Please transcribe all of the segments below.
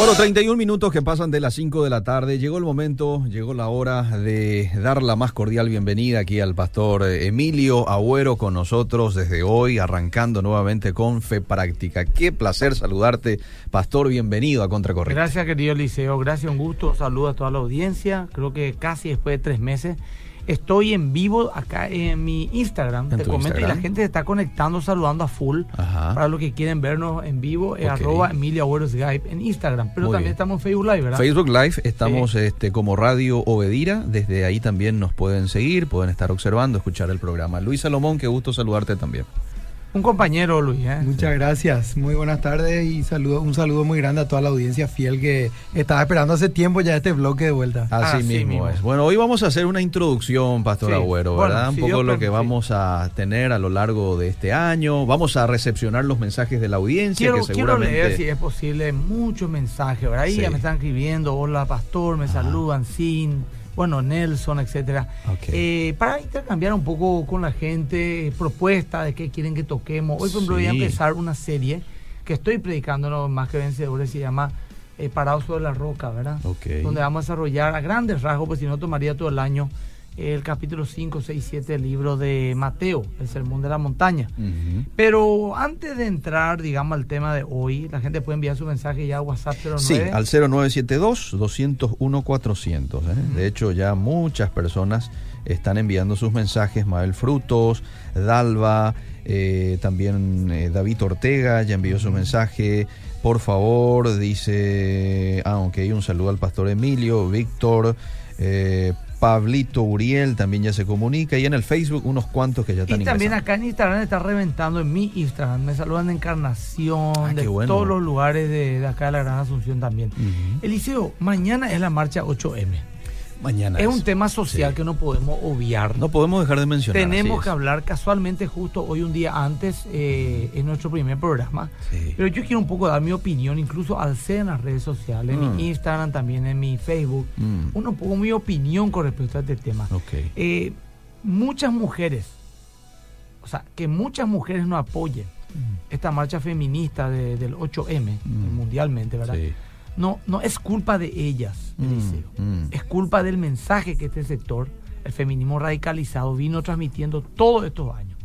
Bueno, 31 minutos que pasan de las 5 de la tarde. Llegó el momento, llegó la hora de dar la más cordial bienvenida aquí al pastor Emilio Agüero con nosotros desde hoy, arrancando nuevamente con Fe Práctica. Qué placer saludarte, pastor. Bienvenido a Contracorriente. Gracias, querido Liceo. Gracias, un gusto. Saludos a toda la audiencia. Creo que casi después de tres meses Estoy en vivo acá en mi Instagram. te comento y la gente se está conectando, saludando a full. Para los que quieren vernos en vivo, es arroba Emilia Skype en Instagram. Pero también estamos en Facebook Live, ¿verdad? Facebook Live, estamos este, como Radio Obedira. Desde ahí también nos pueden seguir, pueden estar observando, escuchar el programa. Luis Salomón, qué gusto saludarte también. Un compañero, Luis. ¿eh? Muchas gracias. Muy buenas tardes y saludo, un saludo muy grande a toda la audiencia fiel que estaba esperando hace tiempo ya este bloque de vuelta. Así, mismo, es. Bueno, hoy vamos a hacer una introducción, Pastor Agüero, ¿verdad? un poco lo que vamos a tener a lo largo de este año. Vamos a recepcionar los mensajes de la audiencia quiero, que seguramente... Quiero leer, si es posible, muchos mensajes. Ahí ya me están escribiendo, hola, Pastor, me saludan, sin bueno, Nelson, etcétera, eh, para intercambiar un poco con la gente propuestas de qué quieren que toquemos. Hoy, por ejemplo, voy a empezar una serie que estoy predicando, más que vencedores, se llama eh, Parados sobre la Roca, ¿verdad? Donde vamos a desarrollar a grandes rasgos, pues si no tomaría todo el año el capítulo 5, 6, 7 del libro de Mateo, el Sermón de la Montaña. Pero antes de entrar, digamos, al tema de hoy, la gente puede enviar su mensaje ya a WhatsApp 09. Sí, al 0972-201-400. ¿eh? De hecho, ya muchas personas están enviando sus mensajes. Mabel Frutos, Dalva, eh, también eh, David Ortega ya envió su mensaje. Por favor, dice, ah, ok, un saludo al pastor Emilio, Víctor, eh, Pablito Uriel también ya se comunica y en el Facebook unos cuantos que ya están Y también acá en Instagram está reventando en mi Instagram. Me saludan de Encarnación, ah, de todos los lugares de, acá de la Gran Asunción también. Eliseo, mañana es la marcha 8M mañana. Es, un tema social que no podemos obviar. No podemos dejar de mencionar. Tenemos que hablar casualmente justo hoy un día antes eh, en nuestro primer programa. Pero yo quiero un poco dar mi opinión, incluso al ser en las redes sociales, en mi mm. Instagram, también en mi Facebook. Mm. Un poco mi opinión con respecto a este tema. Eh, muchas mujeres, o sea, que muchas mujeres no apoyen mm. esta marcha feminista del 8M mundialmente, ¿verdad? No, no es culpa de ellas, mm, mm. es culpa del mensaje que este sector, el feminismo radicalizado, vino transmitiendo todos estos años.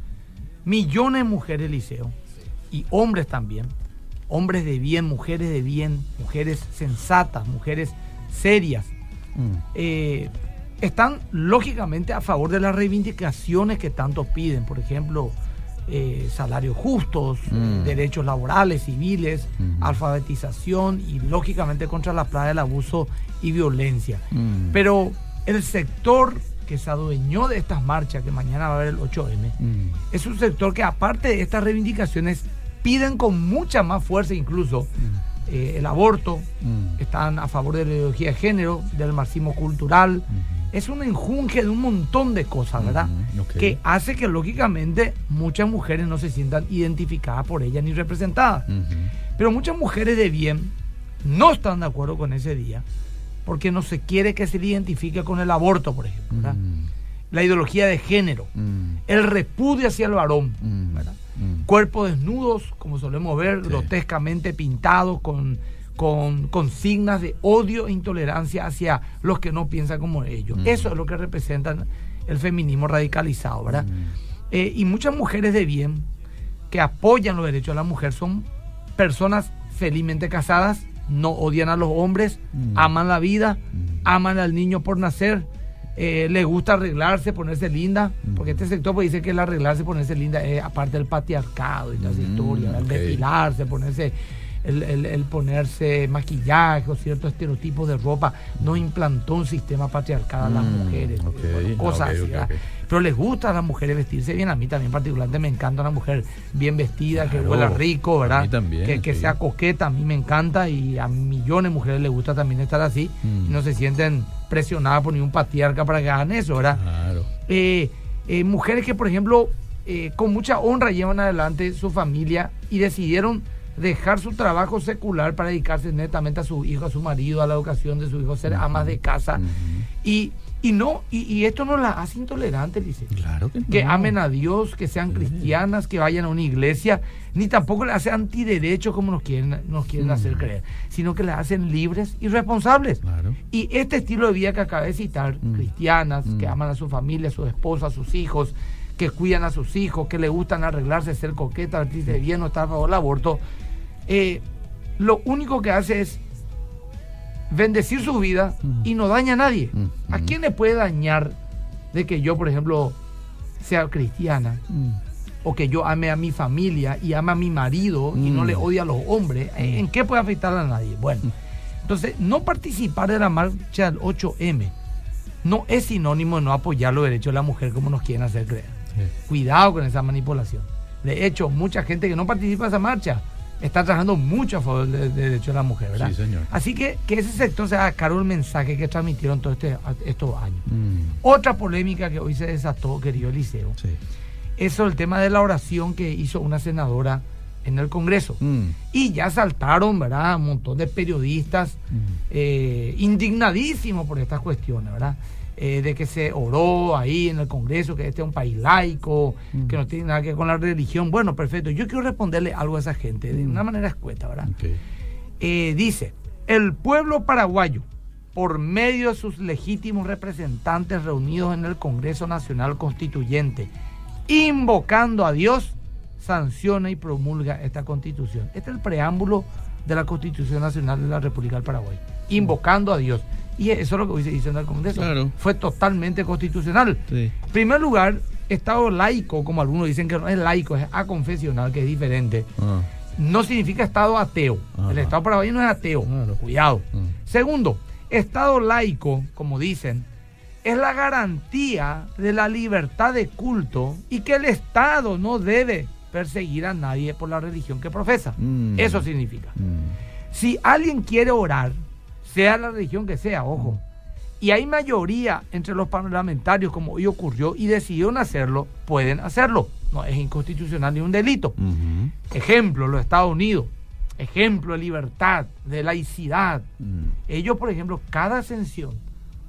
Millones de mujeres, Liceo, y hombres también, hombres de bien, mujeres de bien, mujeres sensatas, mujeres serias, mm. eh, están lógicamente a favor de las reivindicaciones que tanto piden. Por ejemplo, eh, salarios justos, mm. derechos laborales, civiles, alfabetización y lógicamente contra la plaga del abuso y violencia. Mm. Pero el sector que se adueñó de estas marchas, que mañana va a haber el 8M, mm. es un sector que aparte de estas reivindicaciones piden con mucha más fuerza incluso eh, el aborto, están a favor de la ideología de género, del marxismo cultural es un enjunje de un montón de cosas, ¿verdad? Que hace que lógicamente muchas mujeres no se sientan identificadas por ella ni representadas. Pero muchas mujeres de bien no están de acuerdo con ese día porque no se quiere que se le identifique con el aborto, por ejemplo. ¿verdad? La ideología de género, el repudio hacia el varón, ¿verdad? Cuerpos desnudos, como solemos ver, grotescamente pintados con con consignas de odio e intolerancia hacia los que no piensan como ellos. Eso es lo que representan el feminismo radicalizado, ¿verdad? Eh, y muchas mujeres de bien que apoyan los derechos de la mujer son personas felizmente casadas, no odian a los hombres, aman la vida, aman al niño por nacer, eh, le gusta arreglarse, ponerse linda, porque este sector pues, dice que el arreglarse, ponerse linda es aparte del patriarcado y toda esa historia, el depilarse, ponerse el, ponerse maquillaje o ciertos estereotipos de ropa, no implantó un sistema patriarcal a las mm, mujeres, cosas así. Pero les gusta a las mujeres vestirse bien, a mí también particularmente me encanta una mujer bien vestida, que huela rico, ¿verdad? que, sea coqueta, a mí me encanta y a millones de mujeres les gusta también estar así y no se sienten presionadas por ningún patriarca para que hagan eso, ¿verdad? Eh, eh, mujeres que, por ejemplo, eh, con mucha honra llevan adelante su familia y decidieron dejar su trabajo secular para dedicarse netamente a su hijo, a su marido, a la educación de su hijo, ser amas de casa. y, y no, y, esto no la hace intolerante, dice. Claro que, que amen a Dios, que sean cristianas, que vayan a una iglesia, ni tampoco le hace antiderecho como nos quieren, nos quieren hacer creer, sino que la hacen libres y responsables. Y este estilo de vida que acabé de citar, cristianas, que aman a su familia, a su esposa, a sus hijos, que cuidan a sus hijos, que le gustan arreglarse, ser coqueta, vestirse bien, no estar a favor del aborto, eh, lo único que hace es bendecir su vida y no daña a nadie. ¿A quién le puede dañar de que yo, por ejemplo, sea cristiana? O que yo ame a mi familia y ame a mi marido y no le odie a los hombres. ¿En qué puede afectar a nadie? Bueno, entonces, no participar de la marcha del 8M no es sinónimo de no apoyar los derechos de la mujer como nos quieren hacer creer. Cuidado con esa manipulación. De hecho, mucha gente que no participa de esa marcha está trabajando mucho a favor del derecho de la mujer, ¿verdad? Sí, señor. Así que que ese sector se haga cargo del mensaje que transmitieron todos este, estos años. Mm. Otra polémica que hoy se desató, querido Eliseo, sí. es sobre el tema de la oración que hizo una senadora en el Congreso. Mm. Y ya saltaron, ¿verdad? Un montón de periodistas mm. eh, indignadísimos por estas cuestiones, ¿verdad? Eh, de que se oró ahí en el Congreso, que este es un país laico, mm. que no tiene nada que ver con la religión. Bueno, perfecto. Yo quiero responderle algo a esa gente de una mm. manera escueta, ¿verdad? Eh, dice, el pueblo paraguayo, por medio de sus legítimos representantes reunidos en el Congreso Nacional Constituyente, invocando a Dios, sanciona y promulga esta constitución. Este es el preámbulo de la Constitución Nacional de la República del Paraguay. Invocando a Dios. Y eso es lo que hoy se dice en el Congreso. Fue totalmente constitucional. En primer lugar, Estado laico, como algunos dicen que no es laico, es aconfesional, que es diferente. Ah. No significa Estado ateo. El Estado paraguayo no es ateo. Cuidado. Ah. Segundo, Estado laico, como dicen, es la garantía de la libertad de culto y que el Estado no debe perseguir a nadie por la religión que profesa. Mm. Eso significa. Mm. Si alguien quiere orar, sea la religión que sea, ojo. Y hay mayoría entre los parlamentarios, como hoy ocurrió, y decidieron hacerlo, pueden hacerlo. No es inconstitucional ni un delito. Ejemplo, los Estados Unidos. Ejemplo de libertad, de laicidad. Mm. Ellos, por ejemplo, cada ascensión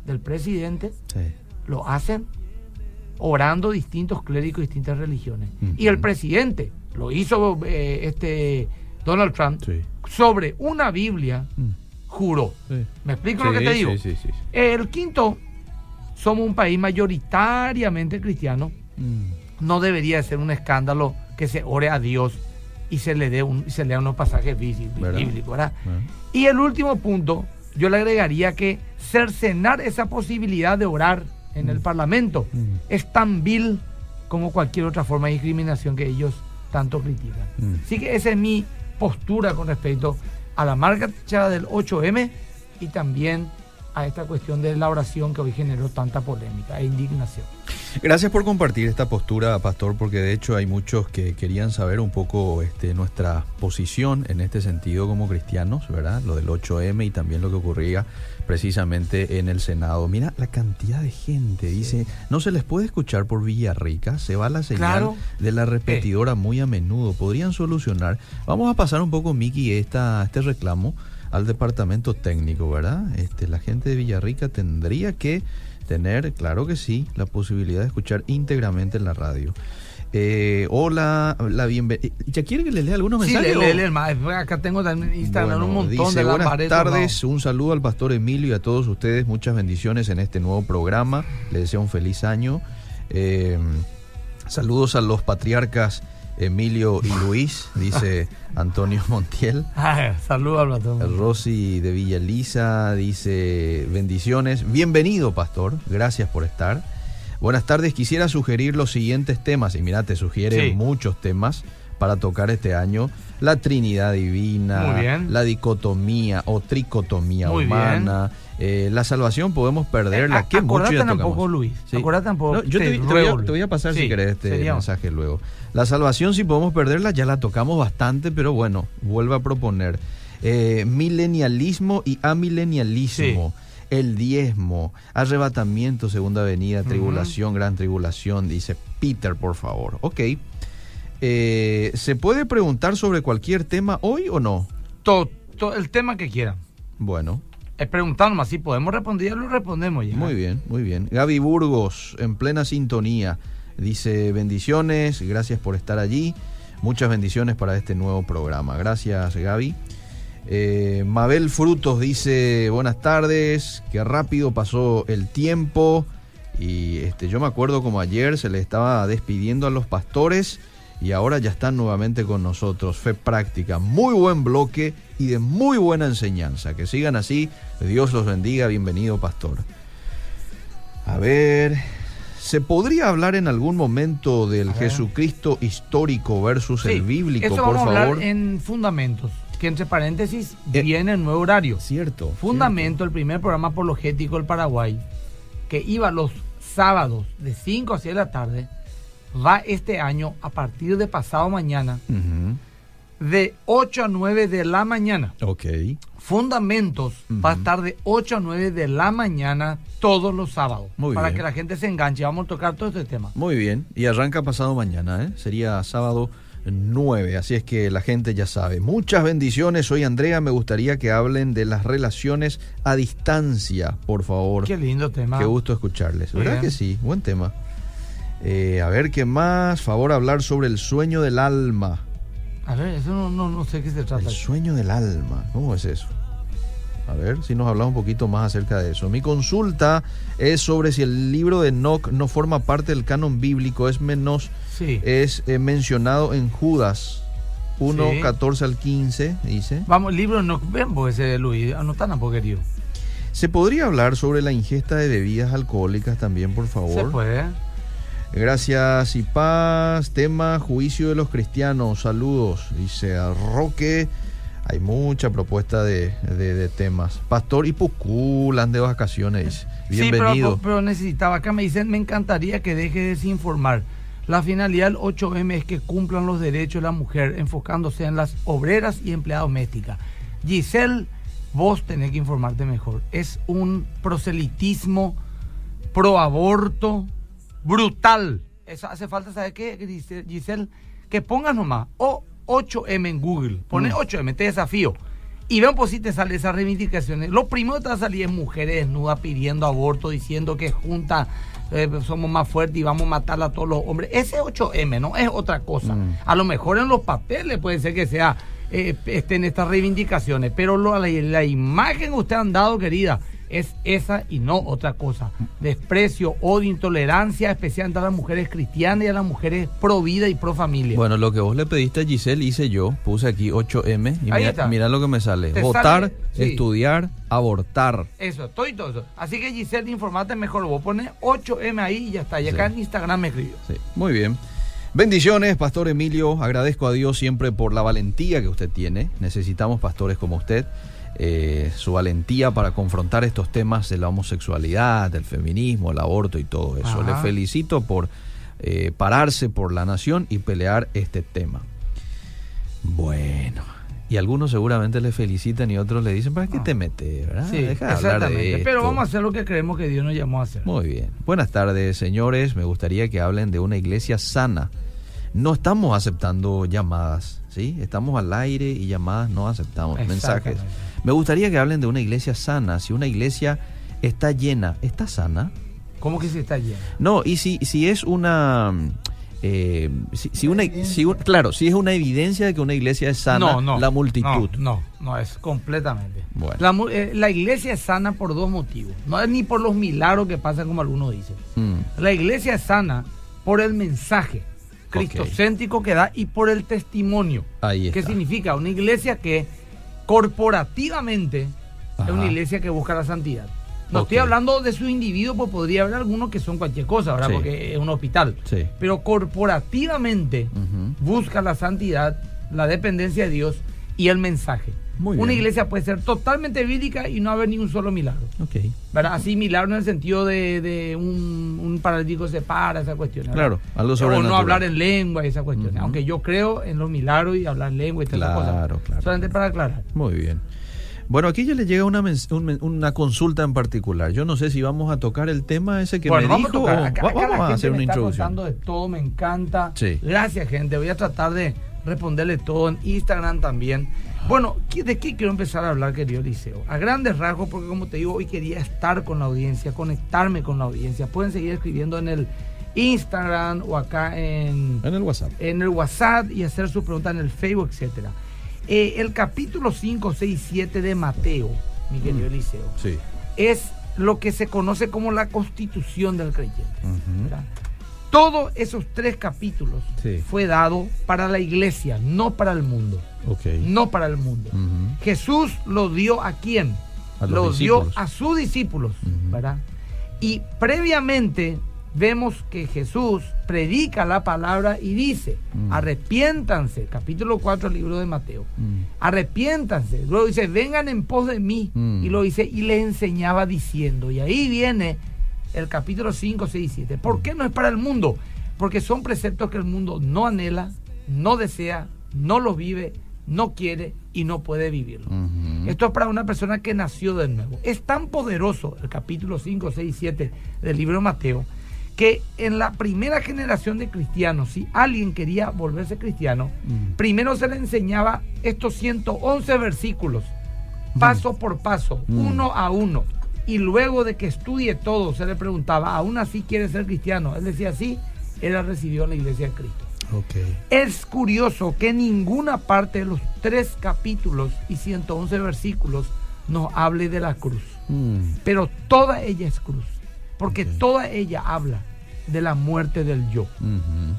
del presidente lo hacen orando distintos clérigos distintas religiones. Y el presidente lo hizo eh, este Donald Trump sobre una Biblia. Mm juro. ¿Me explico lo que te digo? El quinto, somos un país mayoritariamente cristiano. Mm. No debería ser un escándalo que se ore a Dios y se le dé un, se lea unos pasajes bíblicos, ¿verdad? Y el último punto, yo le agregaría que cercenar esa posibilidad de orar en el mm. Parlamento mm. es tan vil como cualquier otra forma de discriminación que ellos tanto critican. Así que esa es mi postura con respecto a la marcha del 8M y también a esta cuestión de la oración que hoy generó tanta polémica e indignación. Gracias por compartir esta postura, Pastor, porque de hecho hay muchos que querían saber un poco este, nuestra posición en este sentido como cristianos, ¿verdad? Lo del 8M y también lo que ocurría precisamente en el Senado. Mira la cantidad de gente, dice, no se les puede escuchar por Villarrica, se va la señal de la repetidora muy a menudo, podrían solucionar. Vamos a pasar un poco, Miki, esta, este reclamo al departamento técnico, ¿verdad? Este, la gente de Villarrica tendría que tener, claro que sí, la posibilidad de escuchar íntegramente en la radio. Eh, hola, la bienvenida. ¿Ya quiere que le lea algunos mensajes? Sí, le, le, Acá tengo también Instagram un montón de Buenas tardes, un saludo al pastor Emilio y a todos ustedes. Muchas bendiciones en este nuevo programa. Le deseo un feliz año. Eh, saludos a los patriarcas Emilio y Luis, dice Antonio Montiel. Ah, saludos al Rosy de Villa Elisa dice bendiciones. Bienvenido, pastor. Gracias por estar. Buenas tardes. Quisiera sugerir los siguientes temas. Y mira, te sugiere muchos temas para tocar este año. La Trinidad Divina, la dicotomía o tricotomía humana. Eh, la salvación podemos perderla. Eh, ¿Qué acordate tampoco, Luis. Sí. tampoco. yo te, voy a, pasar si querés este mensaje luego. La salvación, si podemos perderla, ya la tocamos bastante, pero bueno, vuelvo a proponer. Eh, milenialismo y amilenialismo. El diezmo, arrebatamiento, segunda venida, tribulación, gran tribulación, dice Peter, por favor. Ok. Eh, ¿Se puede preguntar sobre cualquier tema hoy o no? Todo, el tema que quieran. Bueno. Es preguntando si podemos responder, lo respondemos. Muy bien, muy bien. Gaby Burgos, en plena sintonía, dice bendiciones, gracias por estar allí. Muchas bendiciones para este nuevo programa. Gracias, Gaby. Eh, Mabel Frutos dice, buenas tardes, qué rápido pasó el tiempo. Y este, yo me acuerdo como ayer se le estaba despidiendo a los pastores y ahora ya están nuevamente con nosotros. Fe práctica, muy buen bloque y de muy buena enseñanza. Que sigan así, Dios los bendiga, bienvenido pastor. A ver, ¿se podría hablar en algún momento del Jesucristo histórico versus el bíblico, eso por vamos favor? A hablar en fundamentos que entre paréntesis eh, viene el nuevo horario. Cierto. Fundamento, el primer programa apologético del Paraguay, que iba los sábados de 5 a 6 de la tarde, va este año a partir de pasado mañana, de 8 a 9 de la mañana. Ok. Fundamentos va a estar de 8 a 9 de la mañana todos los sábados. Muy para bien. que la gente se enganche. Vamos a tocar todo este tema. Muy bien. Y arranca pasado mañana, ¿eh? Sería sábado 9, así es que la gente ya sabe. Muchas bendiciones. Soy Andrea, me gustaría que hablen de las relaciones a distancia, por favor. Qué lindo tema. Qué gusto escucharles. ¿Verdad que sí? Buen tema. Eh, a ver, ¿qué más? Favor hablar sobre el sueño del alma. A ver, eso no, no, no sé qué se trata. El sueño del alma. ¿Cómo es eso? A ver si nos hablamos un poquito más acerca de eso. Mi consulta es sobre si el libro de Enoch no forma parte del canon bíblico, es menos, sí. es eh, mencionado en Judas 1, Sí. 14 al 15, dice. Vamos, el libro no vemos ese de Luis, anotan a querido. ¿Se podría hablar sobre la ingesta de bebidas alcohólicas también, por favor? Se puede. Gracias y paz. Tema juicio de los cristianos. Saludos. Dice a Roque. Hay mucha propuesta de, de- de temas. Pastor Ipucul, de vacaciones. Bienvenido. Sí, pero, pero necesitaba. Acá me dicen, me encantaría que deje de desinformar. La finalidad del 8M es que cumplan los derechos de la mujer, enfocándose en las obreras y empleadas domésticas. Giselle, vos tenés que informarte mejor. Es un proselitismo pro aborto brutal. Eso hace falta, ¿sabes qué, Gise- Giselle? Que pongas nomás o 8M en Google. Pones Mm. 8M, te desafío. Y vean por si te salen esas reivindicaciones. Lo primero que te va a salir es mujeres desnudas pidiendo aborto, diciendo que juntas eh, somos más fuertes y vamos a matar a todos los hombres. Ese 8M no es otra cosa. Mm. A lo mejor en los papeles puede ser que sea eh, estén estas reivindicaciones, pero lo- la, la imagen que usted han dado, querida, es esa y no otra cosa. Desprecio, odio, intolerancia, especialmente a las mujeres cristianas y a las mujeres pro vida y pro familia. Bueno, lo que vos le pediste a Giselle hice yo. Puse aquí 8M y mira, mira lo que me sale. Te Votar, sale, sí. estudiar, abortar. Eso, todo y todo eso. Así que Giselle, informate mejor. Vos pones 8M ahí y ya está. Y acá Sí. en Instagram me escribió. Sí, muy bien. Bendiciones, Pastor Emilio. Agradezco a Dios siempre por la valentía que usted tiene. Necesitamos pastores como usted. Eh, su valentía para confrontar estos temas de la homosexualidad, del feminismo, el aborto y todo eso. Ajá. Le felicito por eh, pararse por la nación y pelear este tema. Bueno, y algunos seguramente le felicitan y otros le dicen, ¿para qué Ah. te metes? verdad? Sí, Deja de hablar de exactamente. Pero esto". vamos a hacer lo que creemos que Dios nos llamó a hacer. Muy bien. Buenas tardes, señores. Me gustaría que hablen de una iglesia sana. No estamos aceptando llamadas, ¿sí? Estamos al aire y llamadas no aceptamos, mensajes. Me gustaría que hablen de una iglesia sana. Si una iglesia está llena, ¿está sana? ¿Cómo que se está lleno? No, y si, si es una... eh, si, si una, si claro, si es una evidencia de que una iglesia es sana, no, no. la multitud. No, no, no, es completamente. Bueno. La, eh, la iglesia es sana por dos motivos. No es ni por los milagros que pasan como algunos dicen. Mm, La iglesia es sana por el mensaje cristocéntrico que da y por el testimonio. ahí ¿Qué está. significa? Una iglesia que corporativamente es una iglesia que busca la santidad. No estoy hablando de su individuo, pues podría haber algunos que son cualquier cosa, ¿verdad? Sí. Porque es un hospital. Sí. Pero corporativamente busca la santidad, la dependencia de Dios y el mensaje. Muy Una iglesia puede ser totalmente bíblica y no haber ni un solo milagro. Ok. ¿verdad? Así milagro en el sentido de, de un, un paralítico se para, esa cuestión. ¿verdad? Claro, algo O no hablar en lengua, esa cuestión. Aunque yo creo en los milagros y hablar en lengua y todas esas Claro, cosas. claro. Solamente para aclarar. Muy bien. Bueno, aquí ya le llega una, una consulta en particular. Yo no sé si vamos a tocar el tema ese que me dijo o vamos a hacer una introducción. de todo, me encanta. Gracias, gente. Voy a tratar de responderle todo en Instagram también. Bueno, ¿de qué quiero empezar a hablar, querido Liceo? A grandes rasgos, porque como te digo, hoy quería estar con la audiencia, conectarme con la audiencia. Pueden seguir escribiendo en el Instagram o acá en, en el WhatsApp. En el WhatsApp y hacer sus preguntas en el Facebook, etcétera. Eh, el capítulo 5, 6, 7 de Mateo, mi querido mm. Eliseo, es lo que se conoce como la constitución del creyente. Todos esos tres capítulos fue dado para la iglesia, no para el mundo. No para el mundo. Jesús lo dio a quién? lo dio a sus discípulos, ¿verdad? Y previamente vemos que Jesús predica la palabra y dice, mm. arrepiéntanse, capítulo 4 del libro de Mateo, mm. arrepiéntanse, luego dice, vengan en pos de mí, mm. y lo dice, y les enseñaba diciendo, y ahí viene el capítulo 5, 6 y 7. ¿Por qué no es para el mundo? Porque son preceptos que el mundo no anhela, no desea, no los vive, no quiere y no puede vivirlo. Esto es para una persona que nació de nuevo. Es tan poderoso el capítulo 5, 6 y 7 del libro de Mateo que en la primera generación de cristianos, si alguien quería volverse cristiano, mm. primero se le enseñaba estos 111 versículos, mm. paso por paso, mm. uno a uno. Y luego de que estudie todo, se le preguntaba, ¿aún así quiere ser cristiano? Él decía, sí, él recibió la iglesia de Cristo. Es curioso que ninguna parte de los tres capítulos y 111 versículos nos hable de la cruz. Pero toda ella es cruz porque toda ella habla de la muerte del yo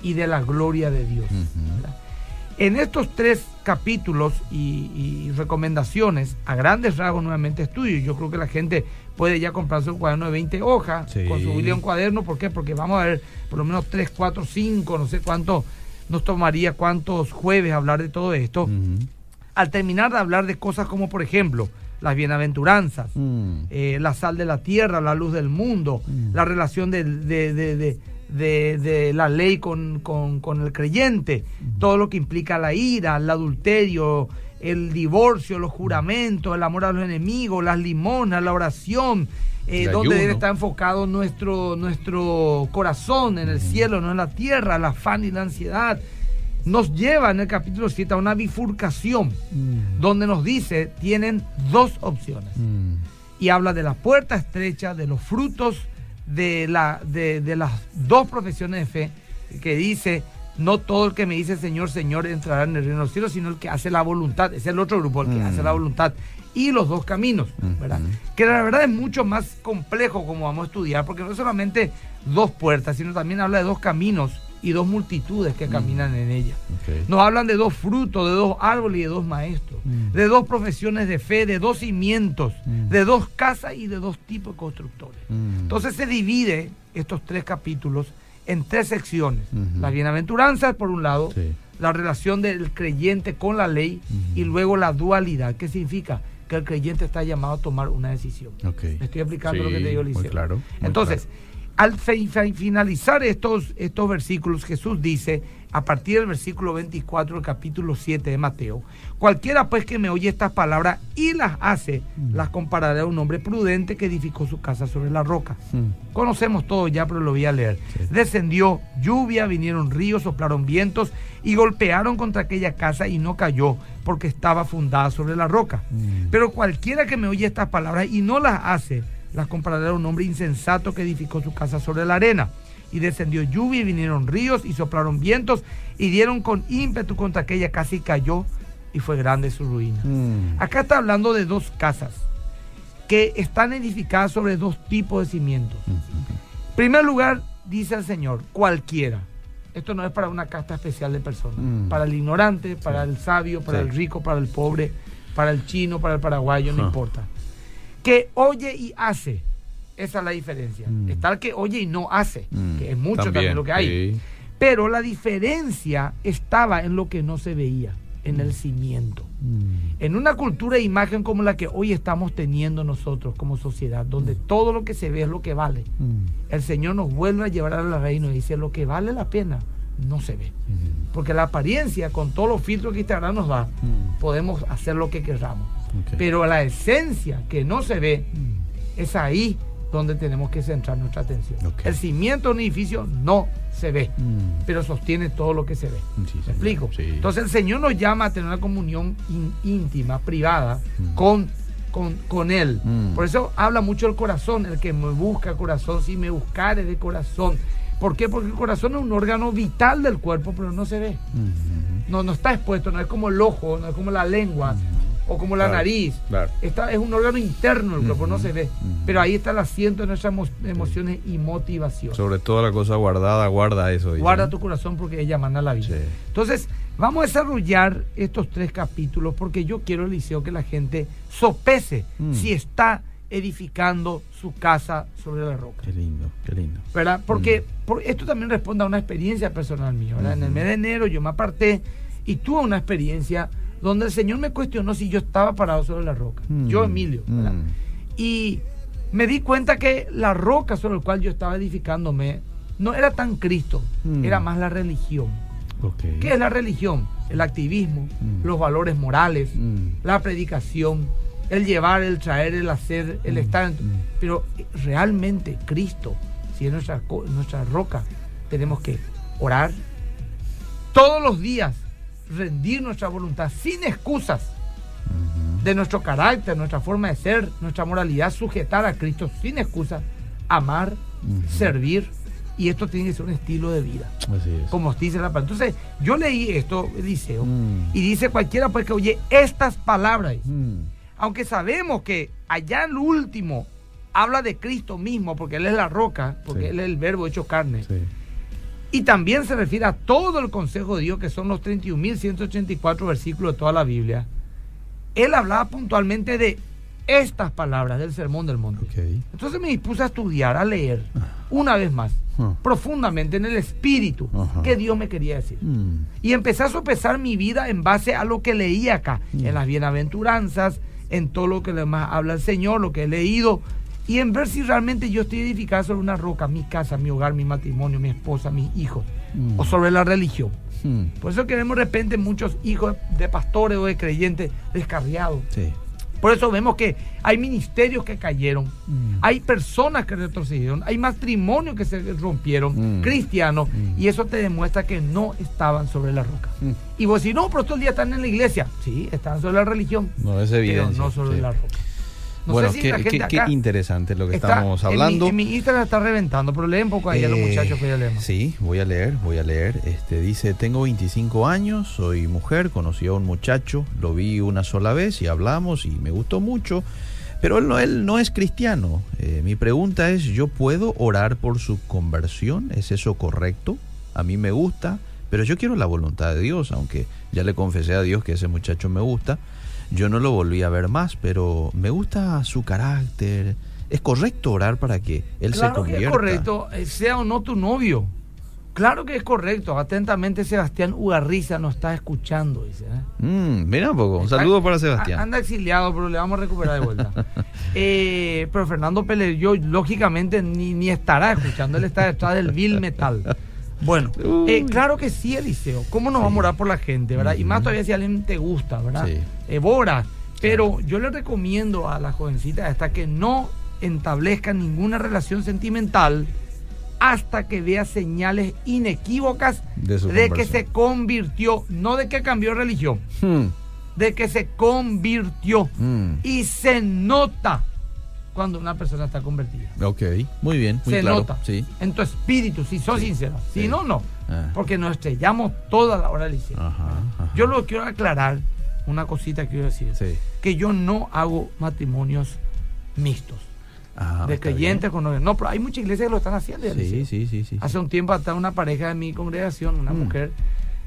y de la gloria de Dios. En estos tres capítulos y, recomendaciones, a grandes rasgos nuevamente estudio, yo creo que la gente puede ya comprarse un cuaderno de 20 hojas con su Biblia un cuaderno, ¿por qué? Porque vamos a ver por lo menos 3, 4, 5, no sé cuánto nos tomaría, cuántos jueves hablar de todo esto. Al terminar de hablar de cosas como, por ejemplo, las bienaventuranzas, mm. eh, la sal de la tierra, la luz del mundo, mm. la relación de, de, la ley con, el creyente, mm. todo lo que implica la ira, el adulterio, el divorcio, los juramentos, el amor a los enemigos, las limonas, la oración, eh, donde debe estar enfocado nuestro, nuestro corazón, en el cielo, no en la tierra, el afán y la ansiedad nos lleva en el capítulo 7 a una bifurcación mm. donde nos dice, tienen dos opciones. Mm. Y habla de la puerta estrecha, de los frutos de, la, de, las dos profesiones de fe, que dice, no todo el que me dice Señor, Señor entrará en el reino de los cielos, sino el que hace la voluntad. Es el otro grupo, el que hace la mm. voluntad. Y los dos caminos, ¿verdad? Que la verdad es mucho más complejo como vamos a estudiar, porque no solamente dos puertas, sino también habla de dos caminos y dos multitudes que caminan en ella. Nos hablan de dos frutos, de dos árboles y de dos maestros, de dos profesiones de fe, de dos cimientos, de dos casas y de dos tipos de constructores. Entonces se divide estos tres capítulos en tres secciones. Las bienaventuranzas, por un lado, la relación del creyente con la ley y luego la dualidad. ¿Qué significa? Que el creyente está llamado a tomar una decisión. Me estoy explicando lo que te digo, Liceo. Claro, Entonces, al finalizar estos, estos versículos, Jesús dice, a partir del versículo 24 del capítulo 7 de Mateo, cualquiera pues que me oye estas palabras y las hace, mm. las compararé a un hombre prudente que edificó su casa sobre la roca. Mm. Conocemos todo ya, pero lo voy a leer. Descendió lluvia, vinieron ríos, soplaron vientos y golpearon contra aquella casa y no cayó porque estaba fundada sobre la roca. Mm. Pero cualquiera que me oye estas palabras y no las hace, las compararé a un hombre insensato que edificó su casa sobre la arena. Y descendió lluvia y vinieron ríos y soplaron vientos y dieron con ímpetu contra aquella casa y cayó y fue grande su ruina. Mm. Acá está hablando de dos casas que están edificadas sobre dos tipos de cimientos. En primer lugar, dice el Señor, cualquiera. Esto no es para una casta especial de personas. Mm. Para el ignorante, para el sabio, para el rico, para el pobre, para el chino, para el paraguayo, no importa que oye y hace. Esa es la diferencia. Mm. Está el que oye y no hace, mm. que es mucho también, lo que hay. Pero la diferencia estaba en lo que no se veía, en el mm. cimiento. En una cultura de imagen como la que hoy estamos teniendo nosotros como sociedad, donde todo lo que se ve es lo que vale, el Señor nos vuelve a llevar al reino y dice, lo que vale la pena no se ve. Porque la apariencia, con todos los filtros que Instagram nos da, podemos hacer lo que queramos. Pero la esencia que no se ve mm. es ahí donde tenemos que centrar nuestra atención. El cimiento de un edificio no se ve, mm. pero sostiene todo lo que se ve. ¿Me explico? Entonces el Señor nos llama a tener una comunión íntima, privada, mm. con, con, Él. Mm. Por eso habla mucho el corazón, el que me busca corazón, si me buscare de corazón. ¿Por qué? Porque el corazón es un órgano vital del cuerpo, pero no se ve. No, no está expuesto, no es como el ojo, no es como la lengua. O como la nariz. Está, es un órgano interno del cuerpo, no se ve. Pero ahí está el asiento de nuestras emociones y motivación. Sobre todo la cosa guardada, guarda eso. Guarda tu corazón porque ella manda la vida. Entonces, vamos a desarrollar estos tres capítulos porque yo quiero, Eliseo, que la gente sopese mm. si está edificando su casa sobre la roca. Qué lindo, qué lindo. ¿Verdad? Porque, mm. esto también responde a una experiencia personal mía. En el mes de enero yo me aparté y tuve una experiencia donde el Señor me cuestionó si yo estaba parado sobre la roca. Mm, yo, Emilio. Mm. Y me di cuenta que la roca sobre la cual yo estaba edificándome no era tan Cristo, mm. era más la religión. ¿Qué es la religión? El activismo, los valores morales, la predicación, el llevar, el traer, el hacer, el estar. Pero realmente Cristo, si es nuestra, nuestra roca, tenemos que orar todos los días rendir nuestra voluntad sin excusas de nuestro carácter, nuestra forma de ser, nuestra moralidad, sujetar a Cristo sin excusas, amar, servir. Y esto tiene que ser un estilo de vida. Como dice la palabra. Entonces, yo leí esto, Eliseo, mm. y dice cualquiera pues que oye estas palabras. Mm. Aunque sabemos que allá en lo último habla de Cristo mismo, porque Él es la roca, porque Él es el verbo hecho carne. Y también se refiere a todo el consejo de Dios, que son los 31.184 versículos de toda la Biblia. Él hablaba puntualmente de estas palabras del Sermón del Monte. Entonces me dispuse a estudiar, a leer, ah. una vez más, ah. profundamente en el espíritu, que Dios me quería decir. Mm. Y empecé a sopesar mi vida en base a lo que leí acá, mm. en las bienaventuranzas, en todo lo que más habla el Señor, lo que he leído, y en ver si realmente yo estoy edificado sobre una roca, mi casa, mi hogar, mi matrimonio, mi esposa, mis hijos, o mm. sobre la religión. Mm. Por eso queremos de repente muchos hijos de pastores o de creyentes descarriados. Por eso vemos que hay ministerios que cayeron, mm. hay personas que retrocedieron, hay matrimonios que se rompieron, cristianos, y eso te demuestra que no estaban sobre la roca. Y vos decís, no, pero todo el día están en la iglesia. Sí, están sobre la religión, no, es pero no sobre la roca bueno, qué, interesante lo que estamos hablando. En mi, Instagram está reventando, pero lee un poco ahí a los eh, muchachos que ya leemos. Sí, voy a leer, voy a leer. Este dice, tengo 25 años, soy mujer, conocí a un muchacho, lo vi una sola vez y hablamos y me gustó mucho. Pero él no, él no es cristiano. Eh, mi pregunta es, ¿yo puedo orar por su conversión? ¿Es eso correcto? A mí me gusta, pero yo quiero la voluntad de Dios, aunque ya le confesé a Dios que ese muchacho me gusta. Yo no lo volví a ver más, pero me gusta su carácter. ¿Es correcto orar para que él se convierta? Que es correcto, eh, sea o no tu novio. Claro que es correcto. Atentamente, Sebastián Ugarriza nos está escuchando, dice. ¿eh? Mm, mira un poco. Un saludo para Sebastián. Anda exiliado, pero le vamos a recuperar de vuelta. Eh, pero Fernando Pérez, yo lógicamente ni, ni estará escuchando. Él está detrás del Bill Metal. Bueno, eh, claro que sí, Eliseo. ¿Cómo nos vamos a orar por la gente, verdad? Y más todavía si alguien te gusta, ¿verdad? Sí. Evora. Pero yo le recomiendo a la jovencita hasta que no establezca ninguna relación sentimental hasta que vea señales inequívocas de, que se convirtió, no de que cambió religión, hmm. de que se convirtió. Hmm. Y se nota cuando una persona está convertida. Ok, muy bien, muy Se nota sí. en tu espíritu, si sos sincero. Si no, no. Ah. Porque nos estrellamos toda la hora del Yo lo quiero aclarar, una cosita que quiero decir. Que yo no hago matrimonios mixtos. Ah, de creyentes con No, pero hay muchas iglesias que lo están haciendo. Sí, sí, sí, sí, Hace un tiempo hasta una pareja de mi congregación, una mm. mujer,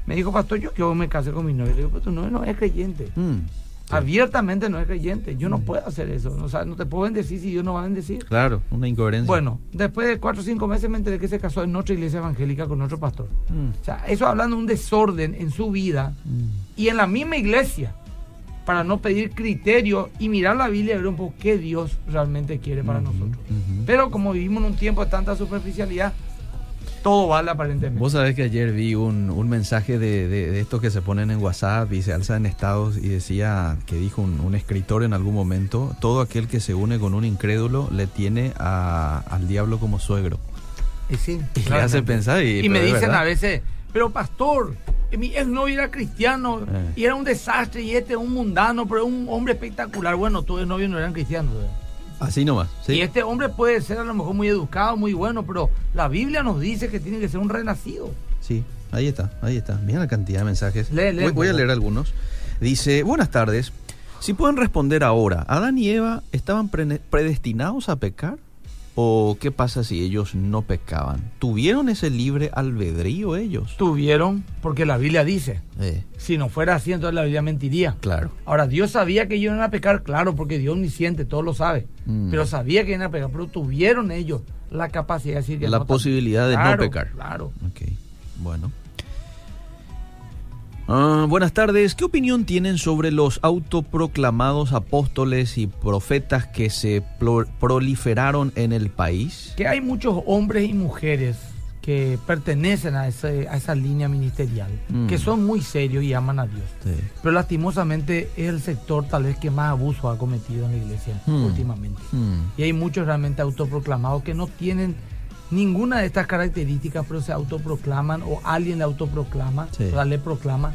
me dijo, pastor, yo, yo me casé con mi novio. Le digo, pero tu novio no es creyente. Mm. Abiertamente no es creyente. Yo no puedo hacer eso. O sea, no te puedo bendecir si Dios no va a bendecir. Claro, una incoherencia. Bueno, después de cuatro o cinco meses me enteré que se casó en otra iglesia evangélica con otro pastor. Mm. O sea, eso hablando de un desorden en su vida mm. y en la misma iglesia para no pedir criterio y mirar la Biblia y ver un poco qué Dios realmente quiere para nosotros. Pero como vivimos en un tiempo de tanta superficialidad, todo vale aparentemente. Vos sabés que ayer vi un, un mensaje de, de, estos que se ponen en WhatsApp y se alzan en estados y decía que dijo un, un, escritor en algún momento, todo aquel que se une con un incrédulo le tiene a, al diablo como suegro. Y sí, y le hace pensar y, y me dicen a veces, pero pastor, mi exnovio era cristiano Eh. y era un desastre y este es un mundano, pero es un hombre espectacular. Bueno, tu exnovio no eran cristianos. ¿verdad? Así nomás. ¿sí? Y este hombre puede ser a lo mejor muy educado, muy bueno, pero la Biblia nos dice que tiene que ser un renacido. Sí, ahí está, ahí está. Mira la cantidad de mensajes. Lee, lee, voy, voy a leer algunos. Dice, buenas tardes. Si pueden responder ahora, ¿Adán y Eva estaban pre- predestinados a pecar? ¿O qué pasa si ellos no pecaban? ¿Tuvieron ese libre albedrío ellos? Tuvieron, porque la Biblia dice, Eh, si no fuera así, entonces la Biblia mentiría. claro. Ahora, Dios sabía que ellos iban a pecar, claro, porque Dios omnisciente, todo lo sabe. Mm. Pero sabía que iban a pecar, pero tuvieron ellos la capacidad de decir que La no, posibilidad de no pecar. Claro. Ok, bueno. Ah, buenas tardes. ¿Qué opinión tienen sobre los autoproclamados apóstoles y profetas que se proliferaron en el país? Que hay muchos hombres y mujeres que pertenecen a, ese- a esa línea ministerial, Mm. que son muy serios y aman a Dios. Sí. Pero lastimosamente es el sector tal vez que más abuso ha cometido en la iglesia Mm. últimamente. Mm, Y hay muchos realmente autoproclamados que no tienen ninguna de estas características, pero se autoproclaman o alguien le autoproclama, Sí. o sea, le proclama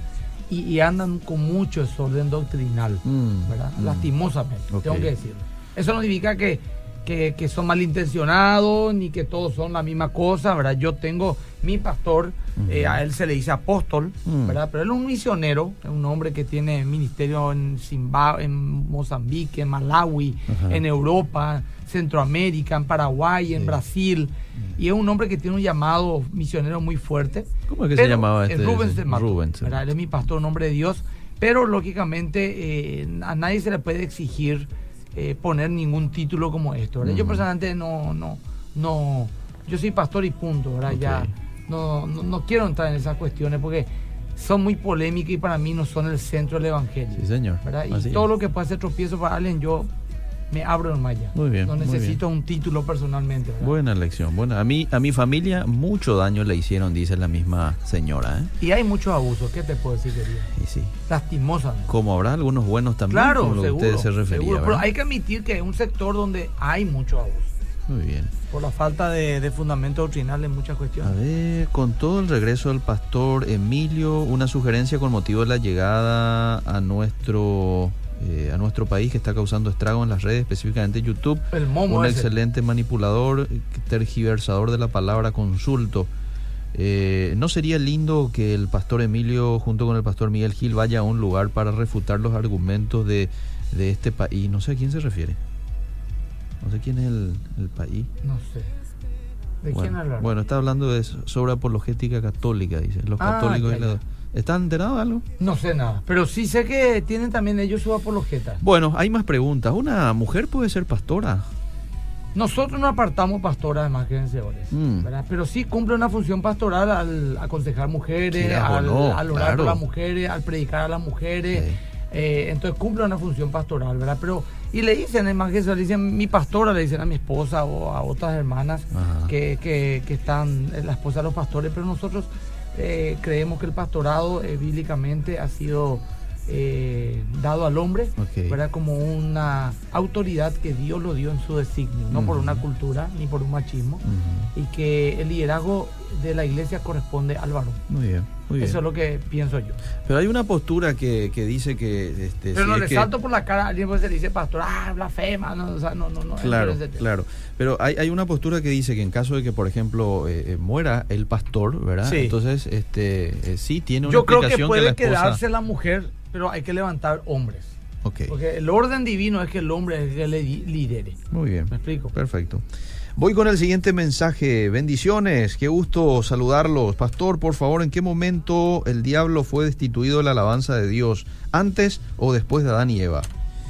y, y andan con mucho desorden doctrinal, mm, ¿verdad? mm. Lastimosamente, tengo que decirlo. Eso no significa que, que, que son malintencionados ni que todos son la misma cosa, ¿verdad? Yo tengo mi pastor, eh, a él se le dice apóstol, Mm. ¿verdad? Pero él es un misionero, es un hombre que tiene ministerio en Zimbabue, en Mozambique, en Malawi, en Europa, Centroamérica, en Paraguay, en. Brasil. Y es un hombre que tiene un llamado misionero muy fuerte. ¿Cómo es que se llamaba es este? Rubens de Mato, Rubens, ¿verdad? Él es mi pastor, nombre de Dios. Pero lógicamente eh, a nadie se le puede exigir eh, poner ningún título como esto. ¿verdad? Yo personalmente no, no, no, yo soy pastor y punto, ¿verdad? Ya no, no, no quiero entrar en esas cuestiones porque son muy polémicas y para mí no son el centro del evangelio. Sí, señor. ¿verdad? Y Así todo es. lo que pueda ser tropiezo para alguien, yo me abro en malla. Muy bien, No necesito un título personalmente. ¿verdad? Buena lección. Bueno, a mí, a mi familia mucho daño le hicieron, dice la misma señora, ¿eh? Y hay muchos abusos, ¿qué te puedo decir, querido? Y sí. Lastimosamente. Como habrá algunos buenos también, Claro, como lo que seguro, usted se refería, seguro, pero hay que admitir que es un sector donde hay mucho abuso. Muy bien. Por la falta de, de fundamento doctrinal en muchas A cuestiones. ver, con todo el regreso del pastor Emilio, una sugerencia con motivo de la llegada a nuestro eh, a nuestro país que está causando estragos en las redes, específicamente YouTube. El momo un ese. excelente manipulador, tergiversador de la palabra consulto. Eh, ¿No sería lindo que el pastor Emilio junto con el pastor Miguel Gil vaya a un lugar para refutar los argumentos de, de este país? No sé a quién se refiere. No sé quién es el, el país. No sé. ¿De Bueno, quién hablar? bueno, está hablando de so- sobre apologética católica, dice. Los Ah, católicos. y la-. ¿Están enterados de algo? No sé nada. Pero sí sé que tienen también ellos su apologeta. Bueno, hay más preguntas. ¿Una mujer puede ser pastora? Nosotros no apartamos pastoras además que. Mm. ¿verdad? Pero sí cumple una función pastoral al aconsejar mujeres, al, no, al orar claro. por las mujeres, al predicar a las mujeres. Sí. Eh, entonces cumple una función pastoral, ¿verdad? Pero, y le dicen, además que le dicen mi pastora, le dicen a mi esposa o a otras hermanas que, que, que están, eh, la esposa de los pastores, pero nosotros eh, creemos que el pastorado eh, bíblicamente ha sido eh, dado al hombre, Ok. ¿verdad? Como una autoridad que Dios lo dio en su designio, no por una cultura ni por un machismo, y que el liderazgo de la iglesia corresponde al varón. Muy bien, muy bien. Eso es lo que pienso yo. Pero hay una postura que, que dice que... Este, Pero si no le que- salto por la cara a alguien pues se le dice pastor, ah, blasfema, no, o sea, no, no, no. Claro, claro. Pero hay, hay una postura que dice que en caso de que, por ejemplo, eh, eh, muera el pastor, ¿verdad? Sí. Entonces, este, eh, sí tiene una Yo creo que puede la esposa... quedarse la mujer, pero hay que levantar hombres. Porque el orden divino es que el hombre es el que le lidere. muy bien. ¿Me explico? Perfecto. Voy con el siguiente mensaje. Bendiciones, qué gusto saludarlos. Pastor, por favor, ¿en qué momento el diablo fue destituido de la alabanza de Dios? ¿Antes o después de Adán y Eva?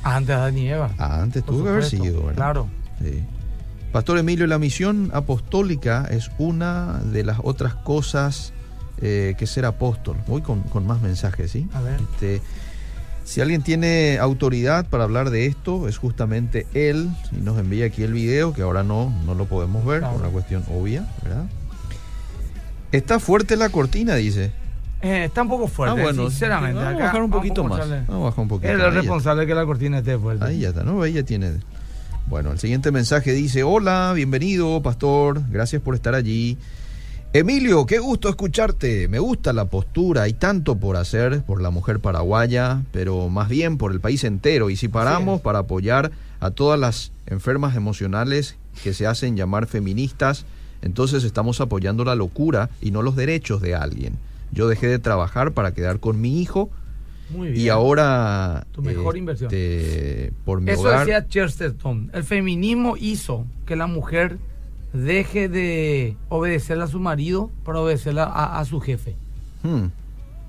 Antes de Adán y Eva. Ah, antes por tuvo que haber sido, ¿verdad? Claro. Sí. Pastor Emilio, la misión apostólica es una de las otras cosas eh, que ser apóstol. Voy con, con más mensajes, ¿sí? A ver. Este, si alguien tiene autoridad para hablar de esto, es justamente él. Y nos envía aquí el video, que ahora no, no lo podemos ver, Claro. por una cuestión obvia, ¿verdad? Está fuerte la cortina, dice. Eh, está un poco fuerte, Ah, bueno, sinceramente. Vamos a bajar un poquito vamos más. Vamos a bajar un poquito. Es el responsable que la cortina esté fuerte. Ahí ya está, ¿no? Ahí ya tiene. Bueno, el siguiente mensaje dice, hola, bienvenido, pastor, gracias por estar allí. Emilio, qué gusto escucharte. Me gusta la postura, hay tanto por hacer por la mujer paraguaya, pero más bien por el país entero. Y si paramos para apoyar a todas las enfermas emocionales que se hacen llamar feministas, entonces estamos apoyando la locura y no los derechos de alguien. Yo dejé de trabajar para quedar con mi hijo Muy bien. y ahora Tu mejor este, por mi Eso hogar decía Chesterton. El feminismo hizo que la mujer deje de obedecerle a su marido para obedecerle a, a su jefe. Hmm,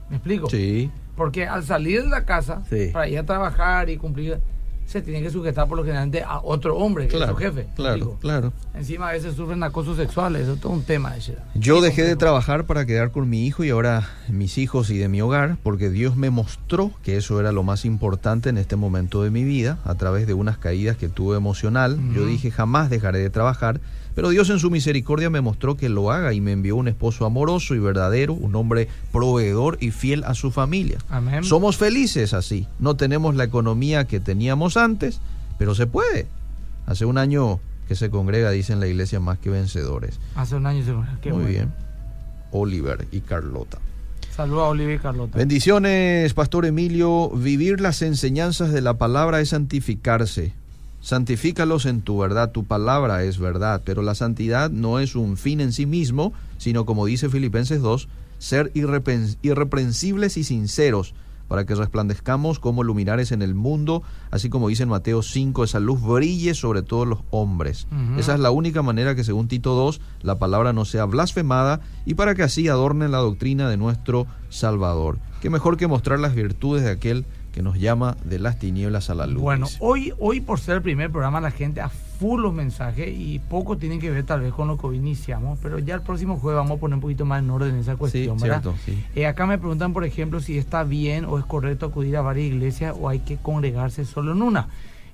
¿Me explico? sí, Porque al salir de la casa Sí. para ir a trabajar y cumplir, se tiene que sujetar por lo general a otro hombre que claro, es su jefe. ¿me claro, claro. Encima a veces sufren acosos sexuales, eso es todo un tema. ese. Yo dejé de trabajar para quedar con mi hijo y ahora mis hijos y de mi hogar, porque Dios me mostró que eso era lo más importante en este momento de mi vida, a través de unas caídas que tuve emocional. Yo dije jamás dejaré de trabajar, pero Dios en su misericordia me mostró que lo haga y me envió un esposo amoroso y verdadero, un hombre proveedor y fiel a su familia. Amén. Somos felices así, no tenemos la economía que teníamos antes, pero se puede. Hace un año que se congrega, dice en la iglesia, más que vencedores. Hace un año se Qué Muy bueno. bien. Oliver y Carlota. Saludos a Olivia y Carlota. Bendiciones, Pastor Emilio. Vivir las enseñanzas de la palabra es santificarse. Santifícalos en tu verdad, tu palabra es verdad, pero la santidad no es un fin en sí mismo, sino como dice Filipenses 2, ser irreprensibles y sinceros, para que resplandezcamos como luminares en el mundo, así como dice en Mateo 5, esa luz brille sobre todos los hombres. Esa es la única manera que según Tito 2, la palabra no sea blasfemada y para que así adorne la doctrina de nuestro Salvador. Qué mejor que mostrar las virtudes de aquel que nos llama de las tinieblas a la luz. Bueno, hoy, hoy por ser el primer programa, la gente a full los mensajes y poco tienen que ver tal vez con lo que hoy iniciamos, pero ya el próximo jueves vamos a poner un poquito más en orden esa sí, cuestión, ¿verdad? cierto, sí. Eh, acá me preguntan, por ejemplo, si está bien o es correcto acudir a varias iglesias o hay que congregarse solo en una.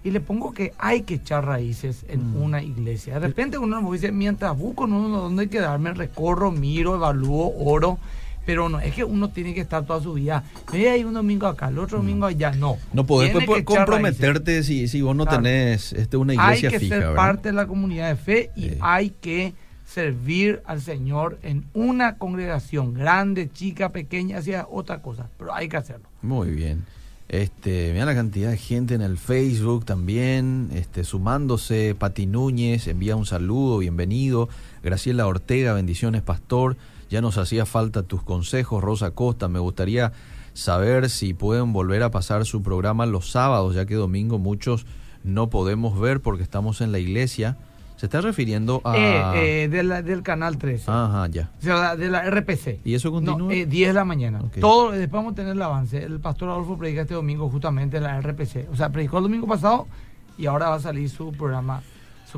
Y le pongo que hay que echar raíces en Mm. una iglesia. De repente uno me dice, mientras busco en uno donde quedarme, recorro, miro, evalúo, oro. Pero no, es que uno tiene que estar toda su vida. Me voy a ir un domingo acá, el otro domingo allá. No. Mm. No podés pues, que comprometerte si, si vos no Claro. tenés este, una hay iglesia que fija, ser ¿verdad? parte de la comunidad de fe y Sí. hay que servir al Señor en una congregación grande, chica, pequeña, hacia otra cosa, pero hay que hacerlo. Muy bien. Este, mira la cantidad de gente en el Facebook también, este, sumándose. Pati Núñez envía un saludo, bienvenido. Graciela Ortega, bendiciones, pastor. Ya nos hacía falta tus consejos. Rosa Costa, me gustaría saber si pueden volver a pasar su programa los sábados, ya que domingo muchos no podemos ver porque estamos en la iglesia. Se está refiriendo a... Eh, eh, de la- del canal 13, Ajá, ya. o sea, de la RPC. ¿Y eso continúa? No, eh, 10 de la mañana. Ok. Todo, después vamos a tener el avance. El pastor Adolfo predica este domingo justamente en la RPC. O sea, predicó el domingo pasado y ahora va a salir su programa.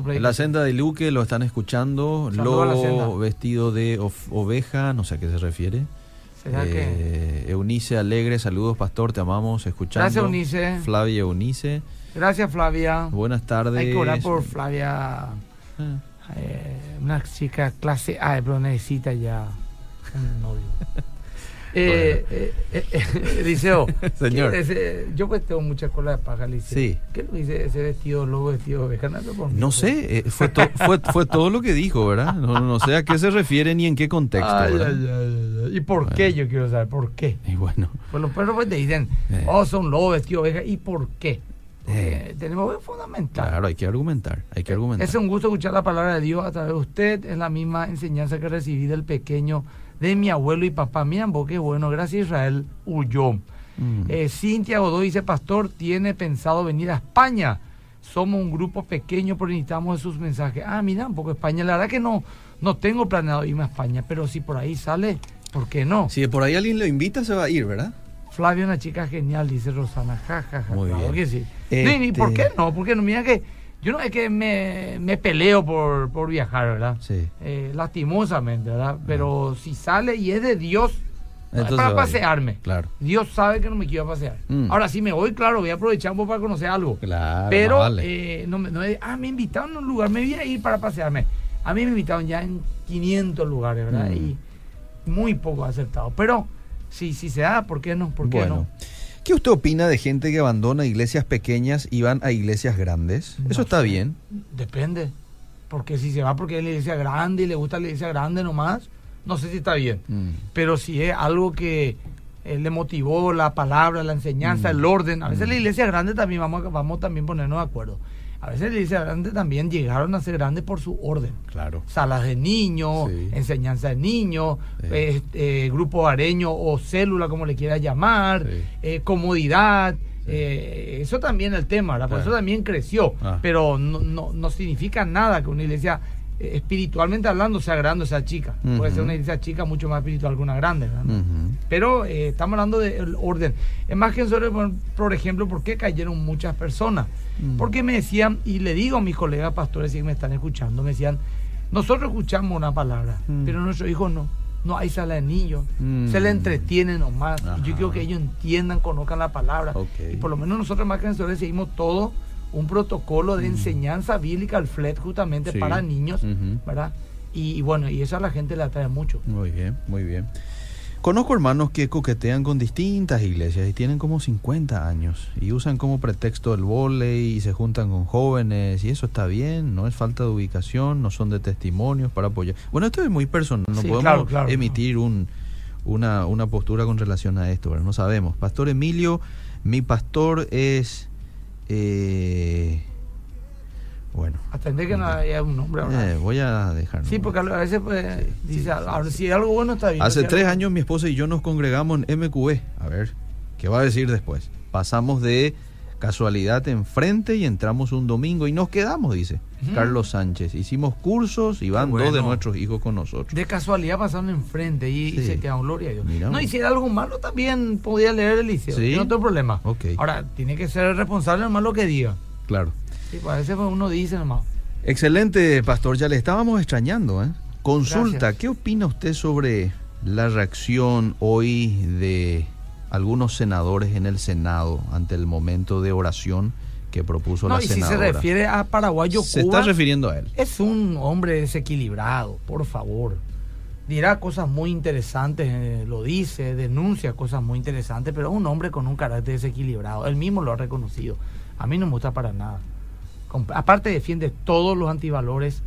En la senda de Luque lo están escuchando. Lobo vestido de oveja, no sé a qué se refiere. ¿Será que? Eh, Eunice Alegre, saludos pastor, te amamos escuchando. Gracias, Eunice. Flavia Eunice, Gracias, Flavia. buenas tardes. Hay que orar por Flavia. Ah, Eh, una chica clase A, pero necesita ya un novio. Eh, eh, eh, eh, Eliseo, Señor. ¿qué- ese- yo pues tengo mucha cola de paja, Eliseo. Sí. ¿Qué lo dice ese vestido, lobo vestido de oveja? No, por No pues. sé, eh, fue, to- fue, fue todo lo que dijo, ¿verdad? No, no sé a qué se refiere ni en qué contexto. Ay, ay, ay, ay. ¿Y por qué? Yo quiero saber, ¿por qué? Y bueno, Pues los perros pues te dicen, Eh. oh, son lobo vestido de oveja. ¿Y por qué? Eh. tenemos que fundamental. claro, hay que argumentar, hay que argumentar. Es un gusto escuchar la palabra de Dios a través de usted. Es la misma enseñanza que recibí del pequeño de mi abuelo y papá. Miren vos qué bueno. Gracias Israel huyó. Mm. Eh, Cintia Godoy dice, pastor, tiene pensado venir a España. Somos un grupo pequeño, pero necesitamos de sus mensajes. Ah, mira, un poco España. La verdad que no, no tengo planeado irme a España, pero si por ahí sale, ¿por qué no? Si por ahí alguien lo invita, se va a ir, ¿verdad? Flavia, una chica genial, dice Rosana. Ja, ja, ja. Muy claro bien. que sí. Este- y ni ¿Por qué no? ¿Por qué no? Mira que yo no es que me, me peleo por, por viajar, ¿verdad? Sí. Eh, lastimosamente, ¿verdad? Pero si sale y es de Dios, es para pasearme. Claro. Dios sabe que no me quiero pasear. Mm. Ahora, si me voy, claro, voy a aprovechar un poco para conocer algo. Claro, Pero vale. eh, no, no es, ah, me invitaron a un lugar, me voy a ir para pasearme. A mí me invitaron ya en 500 lugares, ¿verdad? Mm. Y muy poco aceptado. Pero si, si se da, ¿por qué no? ¿Por qué no? ¿Qué usted opina de gente que abandona iglesias pequeñas y van a iglesias grandes? ¿Eso está bien? Depende. Porque si se va porque es la iglesia grande y le gusta la iglesia grande nomás, no sé si está bien. Mm. Pero si es algo que eh, le motivó la palabra, la enseñanza, mm. el orden. A veces la mm. iglesia grande también vamos, vamos también ponernos de acuerdo. A veces la iglesia grande también llegaron a ser grandes por su orden. Claro. Salas de niños, enseñanza de niños, este, grupo areño o célula, como le quiera llamar, eh, comodidad. Eh, eso también es el tema, Por eso también creció. Ah. Pero no, no, no significa nada que una iglesia espiritualmente hablando, sea grande o sea chica. Puede ser una iglesia chica mucho más espiritual que una grande. Pero eh, estamos hablando del orden. Es más que sobre, por ejemplo, por qué cayeron muchas personas. Porque me decían, y le digo a mis colegas pastores que me están escuchando, me decían, nosotros escuchamos una palabra, pero nuestros hijos no. No hay sala de niños, se le entretiene nomás. Yo quiero que ellos entiendan, conozcan la palabra. Y por lo menos nosotros más que seguimos todo un protocolo de enseñanza bíblica al FLET justamente para niños, ¿verdad? Y, bueno, y eso a la gente le atrae mucho. Muy bien, muy bien. Conozco hermanos que coquetean con distintas iglesias y tienen como 50 años y usan como pretexto el volei y se juntan con jóvenes y eso está bien, no es falta de ubicación, no son de testimonios para apoyar. Bueno, esto es muy personal, no podemos emitir un, una, una postura con relación a esto, no sabemos. Pastor Emilio, mi pastor es eh, bueno. Atender que no haya un nombre. Eh, voy a dejar. Sí, porque a veces pues, dice, si algo bueno está bien. Hace tres años mi esposa y yo nos congregamos en MQE. A ver, ¿qué va a decir después? Pasamos de casualidad enfrente y entramos un domingo y nos quedamos, dice Carlos Sánchez. Hicimos cursos y van dos de nuestros hijos con nosotros. De casualidad pasaron enfrente y, se quedaron gloria a Dios. no, y si era algo malo también podía leer el liceo. No tengo problema. Ahora, tiene que ser responsable nomás lo que diga. Claro. Sí, pues a veces uno dice nomás. Excelente, pastor. Ya le estábamos extrañando, ¿eh? Consulta, ¿qué opina usted sobre la reacción hoy de algunos senadores en el Senado ante el momento de oración que propuso la y Si se refiere a Paraguayo Se está refiriendo a él. Es un hombre desequilibrado, por favor. Dirá cosas muy interesantes, eh, lo dice, denuncia cosas muy interesantes, pero es un hombre con un carácter desequilibrado. Él mismo lo ha reconocido. A mí no me gusta para nada. aparte defiende todos los antivalores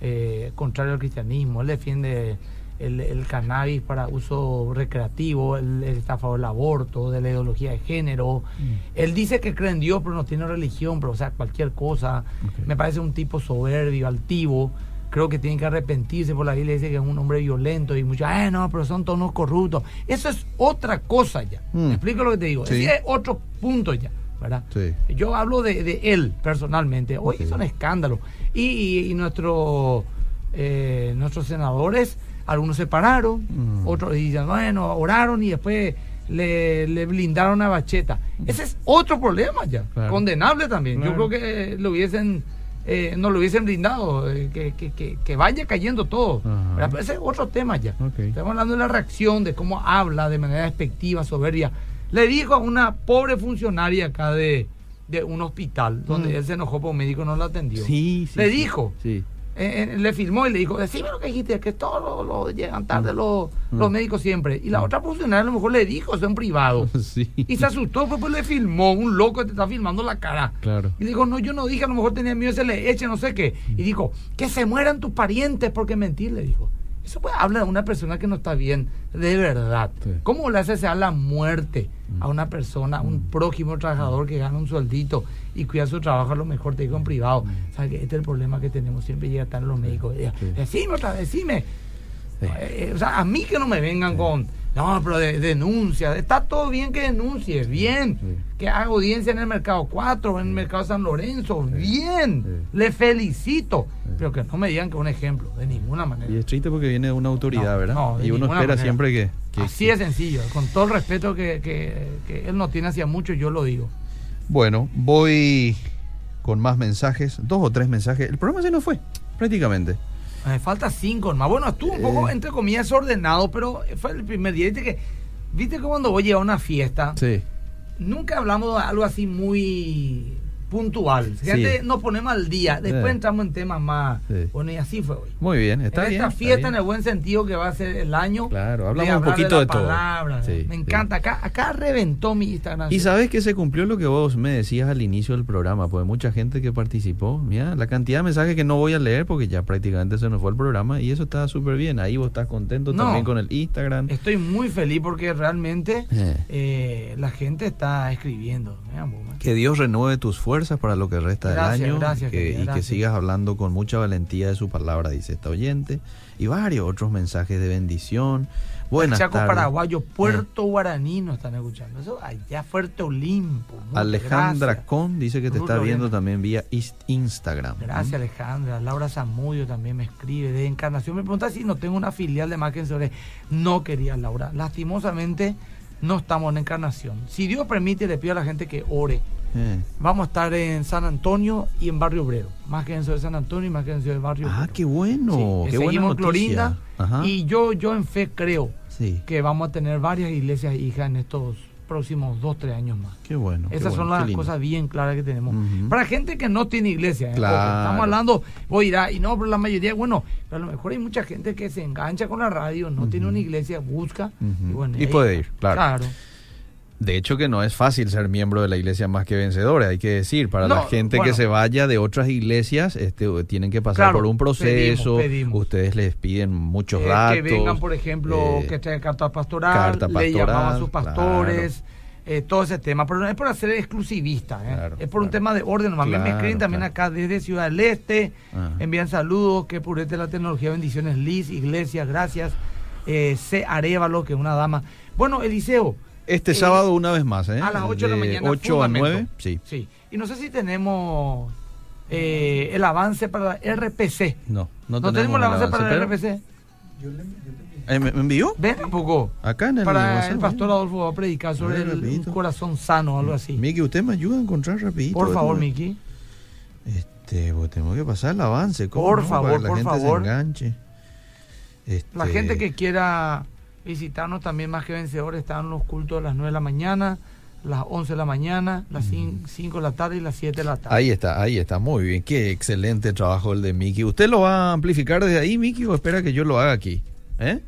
eh, contrarios al cristianismo. Él defiende el, cannabis para uso recreativo, él, está a favor del aborto, de la ideología de género. Mm. Él dice que cree en Dios, pero no tiene religión, pero o sea, cualquier cosa. Me parece un tipo soberbio, altivo. Creo que tiene que arrepentirse por la Biblia, dice que es un hombre violento y muchos, eh, no, pero son todos corruptos. Eso es otra cosa ya. Mm. ¿Me explico lo que te digo? es otro punto ya. ¿verdad? Yo hablo de, él personalmente. Hoy es un escándalo. Y, nuestro, eh, nuestros senadores algunos se pararon, mm. otros dicen, bueno, oraron y después le, blindaron a Bacheta. Ese es otro problema ya, condenable también. Yo creo que lo hubiesen, eh, no lo hubiesen blindado, eh, que, vaya cayendo todo. Pero ese es otro tema ya. Estamos hablando de la reacción, de cómo habla de manera despectiva, soberbia. Le dijo a una pobre funcionaria acá de, un hospital, donde mm. él se enojó porque un médico no lo atendió. Sí, le dijo. Sí eh, eh, le filmó y le dijo, decime lo que dijiste, que todos los llegan tarde mm. los, mm. los médicos siempre. Y la mm. otra funcionaria a lo mejor le dijo eso en privado. Y se asustó, pues, pues le filmó, un loco que te está filmando la cara. Claro. Y dijo, no, yo no dije, a lo mejor tenía miedo, se le eche, no sé qué. Y dijo, que se mueran tus parientes porque mentir, le dijo. Eso puede hablar de una persona que no está bien, de verdad. ¿Cómo le hace a la muerte a una persona, un mm. prójimo trabajador que gana un sueldito y cuida su trabajo a lo mejor te digo en privado? Mm. ¿Sabes que este es el problema que tenemos? Siempre llega tarde los médicos. Decime otra, decime. Eh, o sea, a mí que no me vengan con no, pero de, denuncia. Está todo bien que denuncie, bien. Que haga audiencia en el mercado 4, en el mercado San Lorenzo, bien. Le felicito. Pero que no me digan que es un ejemplo, de ninguna manera. Y es triste porque viene de una autoridad, ¿verdad? y uno espera siempre que, Así es sencillo, con todo el respeto que, que él no tiene hacia mucho, yo lo digo. Bueno, voy con más mensajes, dos o tres mensajes. El programa se nos fue, prácticamente. Me falta cinco más. Bueno, estuvo un poco, entre comillas, ordenado, pero fue el primer día. Viste que, viste que cuando voy a una fiesta, sí. nunca hablamos de algo así muy puntual. Gente, nos ponemos al día. Después entramos en temas más. Bueno, y así fue hoy. Muy bien, está en bien. Esta fiesta en el buen sentido que va a ser el año. Claro, hablamos un poquito de, todo. Me encanta. Acá, acá reventó mi Instagram. Y sabes que se cumplió lo que vos me decías al inicio del programa, pues mucha gente que participó. Mira, la cantidad de mensajes que no voy a leer porque ya prácticamente se nos fue el programa y eso está súper bien. Ahí vos estás contento también con el Instagram. Estoy muy feliz porque realmente eh. Eh, la gente está escribiendo. Que Dios renueve tus fuerzas para lo que resta del año y que sigas hablando con mucha valentía de su palabra, dice esta oyente. Y varios otros mensajes de bendición. Buenas Chaco Paraguayo, Puerto Guaraní nos están escuchando. Eso allá Fuerte Olimpo. Alejandra Con dice que te está viendo también vía Instagram. Gracias Alejandra. Laura Zamudio también me escribe. De Encarnación me pregunta si no tengo una filial de Mackenzie. No quería Laura. Lastimosamente no estamos en Encarnación. Si Dios permite, le pido a la gente que ore. Eh. Vamos a estar en San Antonio y en Barrio Obrero. Más que en de San Antonio y más que en de Barrio Ah, qué bueno. qué seguimos Clorinda. Y yo, yo en fe creo que vamos a tener varias iglesias hijas en estos próximos dos, tres años más. Qué bueno. Esas son las cosas bien claras que tenemos. Para gente que no tiene iglesia, ¿eh? estamos hablando, voy a ir y no, pero la mayoría, bueno, a lo mejor hay mucha gente que se engancha con la radio, no tiene una iglesia, busca y, bueno, y puede ir, claro. claro. De hecho que no es fácil ser miembro de la iglesia más que vencedora, hay que decir, para la gente que se vaya de otras iglesias, este, tienen que pasar por un proceso, ustedes les piden muchos datos. Eh, que vengan, por ejemplo, eh, que traigan carta pastoral, le llamaban a sus pastores. Eh, todo ese tema, pero no es por hacer exclusivista, es por un tema de orden. Claro, me escriben también acá desde Ciudad del Este, envían saludos, que purete la tecnología, bendiciones, Liz, Iglesia, gracias, C. Arevalo, que es una dama. Bueno, Eliseo, este sábado una vez más, ¿eh? A las 8 de, la mañana. 8 a 9, sí. Sí. Y no sé si tenemos eh, el avance para la RPC. No, no, ¿No tenemos, el avance, para la RPC. Yo le, ¿Eh, ¿Me, envió? Ven un poco. Acá en el Para el pastor Adolfo va a predicar sobre el, corazón sano, algo así. Miki, usted me ayuda a encontrar rapidito. Por favor, Miki. Este, pues tenemos que pasar el avance. Por favor, Para que la gente favor. Se enganche. La gente este, que quiera visitarnos también más que vencedores. Están los cultos a las 9 de la mañana, las 11 de la mañana, las 5 de la tarde y las 7 de la tarde. Ahí está, ahí está, muy bien. Qué excelente trabajo el de Miki. ¿Usted lo va a amplificar desde ahí, Miki, o espera que yo lo haga aquí? ¿Eh?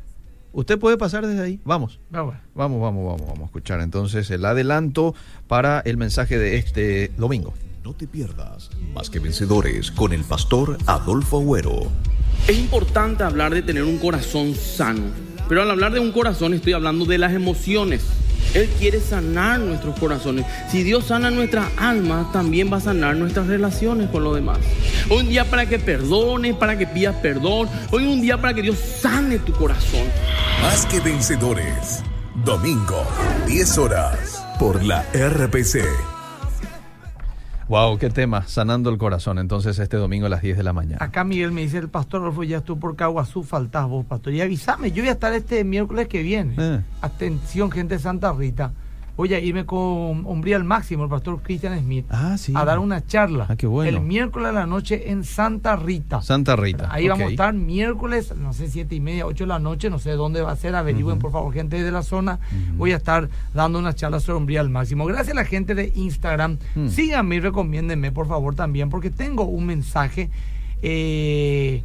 Usted puede pasar desde ahí. Vamos. Vamos, vamos, vamos, vamos a escuchar entonces el adelanto para el mensaje de este domingo. No te pierdas Más que Vencedores con el pastor Adolfo Agüero. Es importante hablar de tener un corazón sano pero al hablar de un corazón estoy hablando de las emociones. Él quiere sanar nuestros corazones. Si Dios sana nuestra alma, también va a sanar nuestras relaciones con los demás. Hoy un día para que perdones, para que pidas perdón. Hoy un día para que Dios sane tu corazón. Más que vencedores. Domingo, 10 horas, por la RPC. Wow, qué tema, sanando el corazón. Entonces, este domingo a las 10 de la mañana. Acá Miguel me dice: el pastor Rolfo, ya tú por Caguazú, faltás vos, pastor. Y avísame, yo voy a estar este miércoles que viene. Eh. Atención, gente de Santa Rita voy a irme con Hombría al Máximo, el pastor Christian Smith, ah, a dar una charla. Ah, qué bueno. El miércoles a la noche en Santa Rita. Santa Rita. Ahí vamos a estar miércoles, no sé, siete y media, ocho de la noche, no sé dónde va a ser, averigüen por favor, gente de la zona. Voy a estar dando una charla sobre Hombría al Máximo. Gracias a la gente de Instagram. Mm. Síganme y recomiéndenme, por favor, también, porque tengo un mensaje. Eh,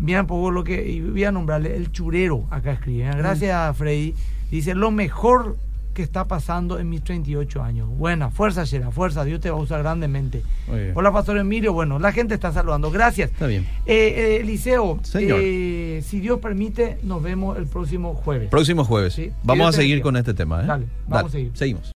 Mira un poco lo que voy a nombrarle el churero acá escribe. Gracias, Freddy. Dice, lo mejor que está pasando en mis 38 años. Buena, fuerza, Shera, fuerza, Dios te va a usar grandemente. Hola, Pastor Emilio. Bueno, la gente está saludando. Gracias. Está bien. Eh, eh Eliseo, eh, si Dios permite, nos vemos el próximo jueves. Próximo jueves. ¿Sí? Vamos a seguir con este tema. Dale, vamos a seguir. Seguimos.